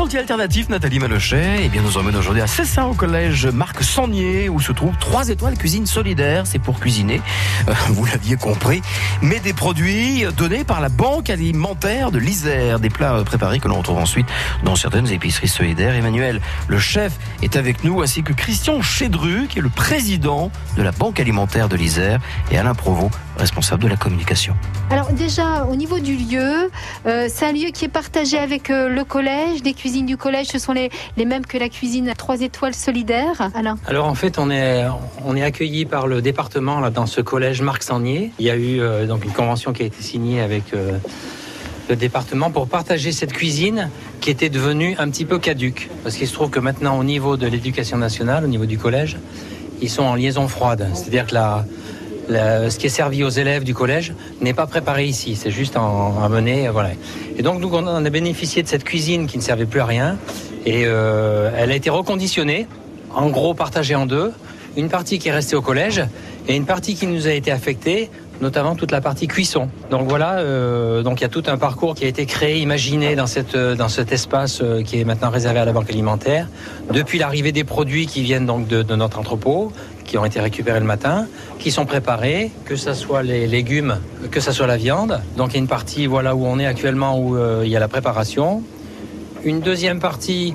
anti-alternatif, Nathalie Malochet. Eh bien, nous emmène aujourd'hui à Cessin, au collège Marc Sangnier, où se trouve 3 étoiles cuisine solidaire. C'est pour cuisiner, euh, vous l'aviez compris, mais des produits donnés par la Banque alimentaire de l'Isère. Des plats euh, préparés que l'on retrouve ensuite dans certaines épiceries solidaires. Emmanuel, le chef, est avec nous, ainsi que Christian Chédru, qui est le président de la Banque alimentaire de l'Isère, et Alain Provost, responsable de la communication. Alors déjà, au niveau du lieu, euh, c'est un lieu qui est partagé avec le collège. Les cuisines du collège, ce sont les, mêmes que la cuisine 3 étoiles solidaire. Alain Alors en fait, on est, on est accueilli par le département là, dans ce collège Marc Sangnier. Il y a eu euh, donc une convention qui a été signée avec euh, le département pour partager cette cuisine qui était devenue un petit peu caduque. Parce qu'il se trouve que maintenant, au niveau de l'éducation nationale, au niveau du collège, ils sont en liaison froide. C'est-à-dire que la, ce qui est servi aux élèves du collège n'est pas préparé ici, c'est juste en, à mener, voilà. Et donc nous on a bénéficié de cette cuisine qui ne servait plus à rien et euh, elle a été reconditionnée, en gros partagée en deux, une partie qui est restée au collège et une partie qui nous a été affectée notamment toute la partie cuisson. Donc voilà, euh, donc il y a tout un parcours qui a été créé, imaginé dans, cette, euh, dans cet espace euh, qui est maintenant réservé à la banque alimentaire, depuis l'arrivée des produits qui viennent donc de, notre entrepôt, qui ont été récupérés le matin, qui sont préparés, que ce soit les légumes, que ce soit la viande. Donc il y a une partie voilà où on est actuellement où il y a la préparation, une deuxième partie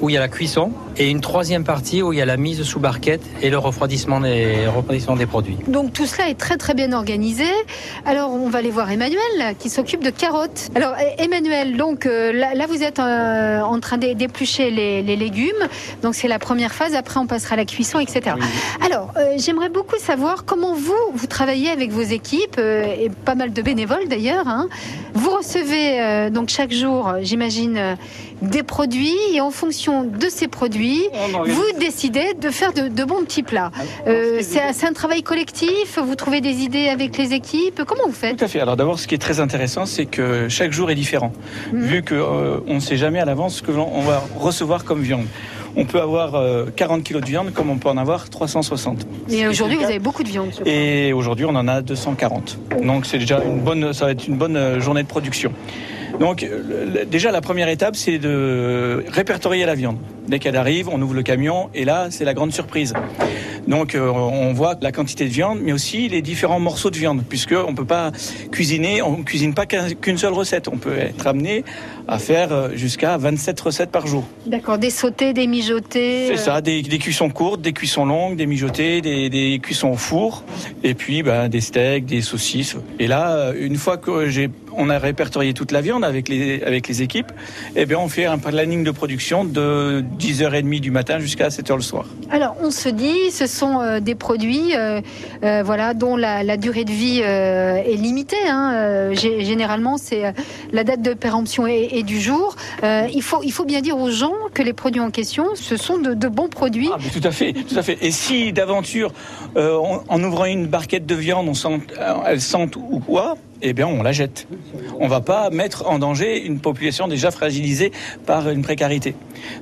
où il y a la cuisson et une troisième partie où il y a la mise sous barquette et le refroidissement des, refroidissement des produits. Donc tout cela est très très bien organisé. Alors on va aller voir Emmanuel qui s'occupe de carottes. Alors eh, Emmanuel, donc euh, là, là, vous êtes euh, en train d'é- d'éplucher les, les légumes. Donc c'est la première phase. Après on passera à la cuisson, etc. Alors euh, j'aimerais beaucoup savoir comment vous vous travaillez avec vos équipes euh, et pas mal de bénévoles d'ailleurs. hein. Vous recevez donc chaque jour, j'imagine, des produits et en fonction de ces produits, vous décidez de faire de, de bons petits plats. Euh, c'est un, travail collectif Vous trouvez des idées avec les équipes Comment vous faites? Tout à fait. Alors d'abord, ce qui est très intéressant, c'est que chaque jour est différent, Mhm. vu que euh, on ne sait jamais à l'avance ce que l'on on va recevoir comme viande. On peut avoir euh, 40 kilos de viande, comme on peut en avoir 360. Et aujourd'hui, vous avez beaucoup de viande. Et aujourd'hui, on en a 240. Donc c'est déjà une bonne, ça va être une bonne euh, journée de production. Donc euh, déjà la première étape, c'est de répertorier la viande. Dès qu'elle arrive, on ouvre le camion et là, c'est la grande surprise. Donc euh, on voit la quantité de viande, mais aussi les différents morceaux de viande, puisque on peut pas cuisiner, on cuisine pas qu'un- qu'une seule recette. On peut être amené à faire euh, jusqu'à 27 recettes par jour. D'accord, des sautés, des mijotés. C'est euh, ça, des, des cuissons courtes, des cuissons longues, des mijotés, des, des cuissons au four, et puis ben, des steaks, des saucisses. Et là, une fois que j'ai, on a répertorié toute la viande avec les, avec les équipes, eh bien, on fait un planning de production de 10h30 du matin jusqu'à 7h le soir. Alors, on se dit, ce sont euh, des produits, euh, euh, voilà, dont la, la durée de vie euh, est limitée. hein. Gé- généralement, c'est la date de péremption et, et du jour. Il faut, il faut bien dire aux gens que les produits en question, ce sont de, de bons produits. Ah, mais tout à fait, tout à fait. Et si d'aventure, en, en ouvrant une barquette de viande, on sent, elle sente ou quoi, eh bien, on la jette. On va pas mettre en danger une population déjà fragilisée par une précarité.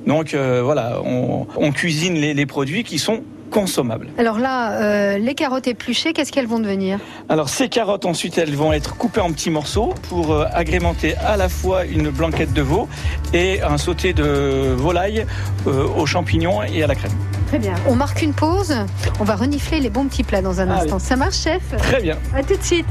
Donc euh, voilà, on, on cuisine les, les produits qui sont consommables. Alors là, euh, les carottes épluchées, qu'est-ce qu'elles vont devenir? Alors ces carottes ensuite elles vont être coupées en petits morceaux pour euh, agrémenter à la fois une blanquette de veau et un sauté de volaille euh, aux champignons et à la crème. Très bien. On marque une pause. On va renifler les bons petits plats dans un Allez. instant. Ça marche, chef? Très bien. À tout de suite.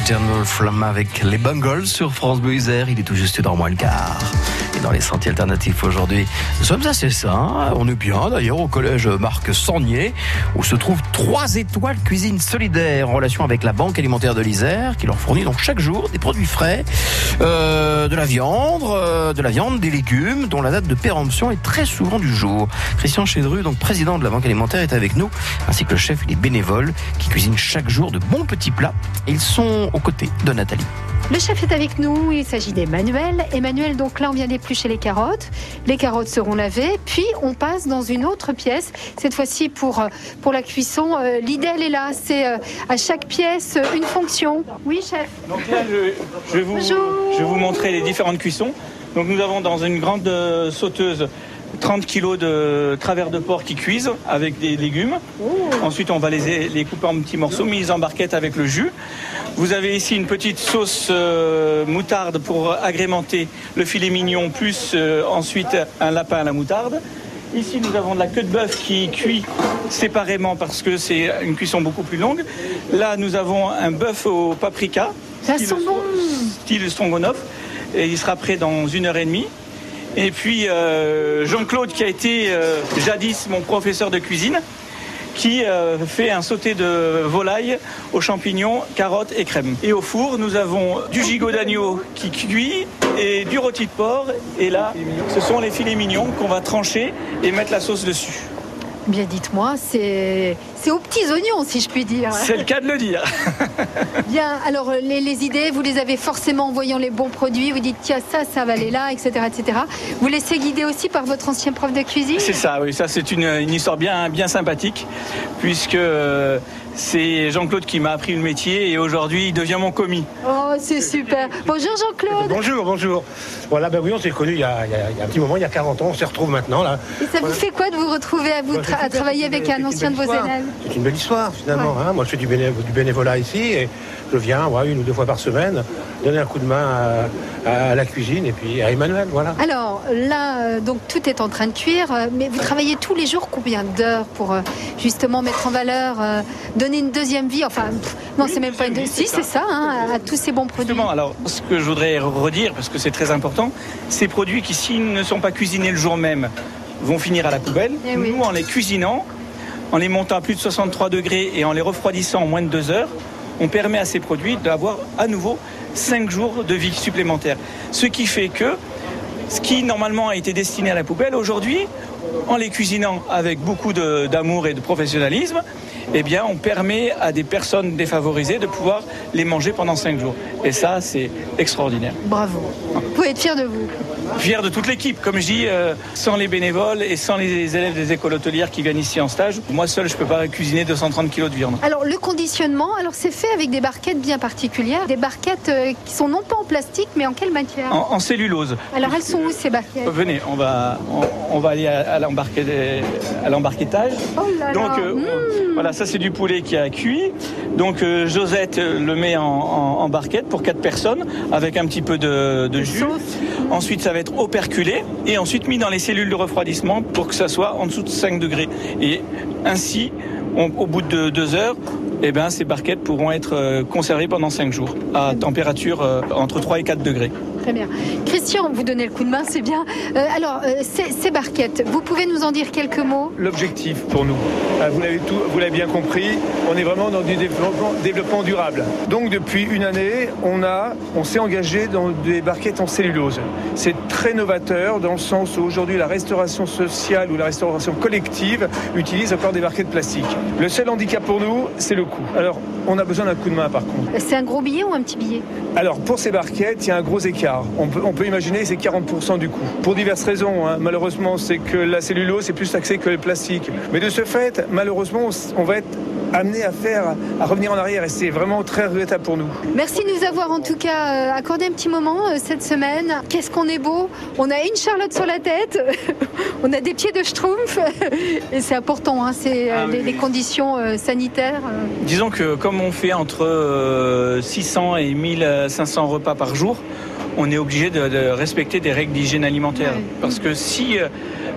Eternal Flame avec les Bungles sur France Bleu. Il est tout juste dans moins le quart. Dans les sentiers alternatifs aujourd'hui, nous sommes assez sains. On est bien d'ailleurs au collège Marc Sangnier où se trouvent trois étoiles cuisine solidaire en relation avec la Banque alimentaire de l'Isère qui leur fournit donc chaque jour des produits frais, euh, de la viande, euh, de la viande, des légumes dont la date de péremption est très souvent du jour. Christian Chédru, donc président de la Banque alimentaire, est avec nous, ainsi que le chef et les bénévoles qui cuisinent chaque jour de bons petits plats. Ils sont aux côtés de Nathalie. Le chef est avec nous, il s'agit d'Emmanuel. Emmanuel, donc là on vient d'éplucher les carottes. Les carottes seront lavées, puis on passe dans une autre pièce. Cette fois-ci pour, euh, pour la cuisson, Euh, l'idéal est là, c'est euh, à chaque pièce euh, une fonction. Oui chef Donc là, je, je vais vous, Bonjour. je vais vous montrer les différentes cuissons. Donc nous avons dans une grande euh, sauteuse 30 kg de travers de porc qui cuisent avec des légumes. Ensuite, on va les, les couper en petits morceaux, mis en barquette avec le jus. Vous avez ici une petite sauce euh, moutarde pour agrémenter le filet mignon, plus euh, ensuite un lapin à la moutarde. Ici, nous avons de la queue de bœuf qui cuit séparément parce que c'est une cuisson beaucoup plus longue. Là, nous avons un bœuf au paprika. Ça style- sent bon. style Stroganoff. Et il sera prêt dans une heure et demie. Et puis euh, Jean-Claude, qui a été euh, jadis mon professeur de cuisine, qui euh, fait un sauté de volaille aux champignons, carottes et crème. Et au four, nous avons du gigot d'agneau qui cuit et du rôti de porc. Et là, ce sont les filets mignons qu'on va trancher et mettre la sauce dessus. Bien dites-moi, c'est aux petits oignons si je puis dire. C'est le cas de le dire. Bien, alors euh, les, les idées, vous les avez forcément en voyant les bons produits, vous dites tiens ça, ça va aller là, etc. etc. Vous laissez guider aussi par votre ancien prof de cuisine? C'est ça, oui, ça c'est une, une histoire bien, bien sympathique, puisque euh, c'est Jean-Claude qui m'a appris le métier et aujourd'hui il devient mon commis. Oh, c'est super. Bonjour Jean-Claude. Bonjour, bonjour. Voilà, ben oui, on s'est connus il y, a, il y un petit moment, il y a 40 ans, on se retrouve maintenant là. Et ça vous fait quoi de vous retrouver à, vous tra- à travailler avec un ancien de vos histoire. élèves C'est une belle histoire finalement. hein. Moi je fais du, béné- du bénévolat ici et je viens ouais, une ou deux fois par semaine donner un coup de main à, à la cuisine et puis à Emmanuel. Voilà. Alors là, euh, donc tout est en train de cuire, euh, mais vous travaillez tous les jours combien d'heures pour euh, justement mettre en valeur, donner une deuxième vie Enfin, pff, non, c'est même pas une deuxième vie, Si, c'est ça, hein, à, à tous ces bons produits. Justement, alors ce que je voudrais redire, parce que c'est très important, ces produits qui s'ils ne sont pas cuisinés le jour même vont finir à la poubelle. Eh oui. Nous, en les cuisinant, en les montant à plus de 63 degrés et en les refroidissant en moins de deux heures, on permet à ces produits d'avoir à nouveau 5 jours de vie supplémentaire. Ce qui fait que ce qui normalement a été destiné à la poubelle, aujourd'hui, en les cuisinant avec beaucoup d'amour et de professionnalisme, eh bien, on permet à des personnes défavorisées de pouvoir les manger pendant 5 jours. Et ça, c'est extraordinaire. Bravo. Vous pouvez être fier de vous. Fier de toute l'équipe, comme je dis, euh, sans les bénévoles et sans les élèves des écoles hôtelières qui viennent ici en stage, moi seul, je peux pas cuisiner 230 kilos de viande. Alors le conditionnement, alors c'est fait avec des barquettes bien particulières, des barquettes euh, qui sont non pas en plastique, mais en quelle matière? En, en cellulose. Alors elles sont où ces barquettes? Venez, on va, on, on va aller à, à l'embarquet- à l'embarquettage. Oh là Donc là, euh, mmh. voilà, ça c'est du poulet qui a cuit. Donc euh, Josette euh, le met en, en- en barquette pour quatre personnes avec un petit peu de, de jus. sauce. Ensuite, ça va être operculé et ensuite mis dans les cellules de refroidissement pour que ça soit en dessous de 5 degrés. Et ainsi, au bout de deux heures, eh ben, ces barquettes pourront être euh, conservées pendant 5 jours à température euh, entre 3 et 4 degrés. Très bien. Christian, vous donnez le coup de main, c'est bien. Euh, alors, euh, ces, barquettes, vous pouvez nous en dire quelques mots L'objectif pour nous, euh, vous l'avez tout, vous l'avez bien compris, on est vraiment dans du développement, développement durable. Donc depuis une année, on a, on s'est engagé dans des barquettes en cellulose. C'est très novateur dans le sens où aujourd'hui la restauration sociale ou la restauration collective utilise encore des barquettes plastiques. Le seul handicap pour nous, c'est le coût. Alors on a besoin d'un coup de main par contre. C'est un gros billet ou un petit billet? Alors pour ces barquettes, il y a un gros écart. On peut, on peut imaginer c'est 40% du coût. Pour diverses raisons. hein. Malheureusement, c'est que la cellulose est plus taxée que le plastique. Mais de ce fait, malheureusement, on va être amené à faire, à revenir en arrière et c'est vraiment très regrettable pour nous. Merci de nous avoir en tout cas euh, accordé un petit moment euh, cette semaine. Qu'est-ce qu'on est beau On a une Charlotte sur la tête, on a des pieds de schtroumpf et c'est important, hein, c'est euh, Ah oui, les, conditions sanitaires. Disons que comme on fait entre euh, 600 et 1500 repas par jour, on est obligé de, de respecter des règles d'hygiène alimentaire. Ouais. Parce que si euh,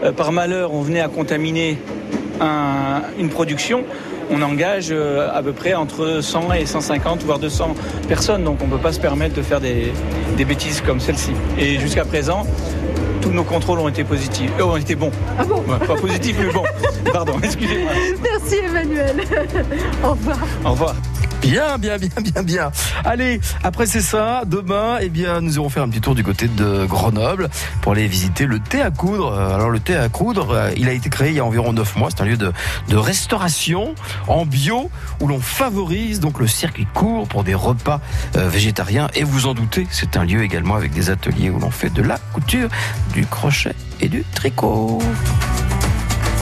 euh, par malheur on venait à contaminer un- une production, on engage euh, à peu près entre 100 et 150, voire 200 personnes. Donc on ne peut pas se permettre de faire des, des bêtises comme celle-ci. Et jusqu'à présent, tous nos contrôles ont été positifs, euh, ont été bons. Ah bon Ouais, pas positifs, mais bons. Pardon, excusez-moi. Merci Emmanuel. Au revoir. Au revoir. Bien, bien, bien, bien, bien. Allez, après c'est ça, demain, eh bien, nous irons faire un petit tour du côté de Grenoble pour aller visiter le thé à coudre. Euh, Alors, le thé à coudre, euh, il a été créé il y a environ 9 mois. C'est un lieu de, restauration en bio où l'on favorise donc le circuit court pour des repas euh, végétariens. Et vous en doutez, c'est un lieu également avec des ateliers où l'on fait de la couture, du crochet et du tricot.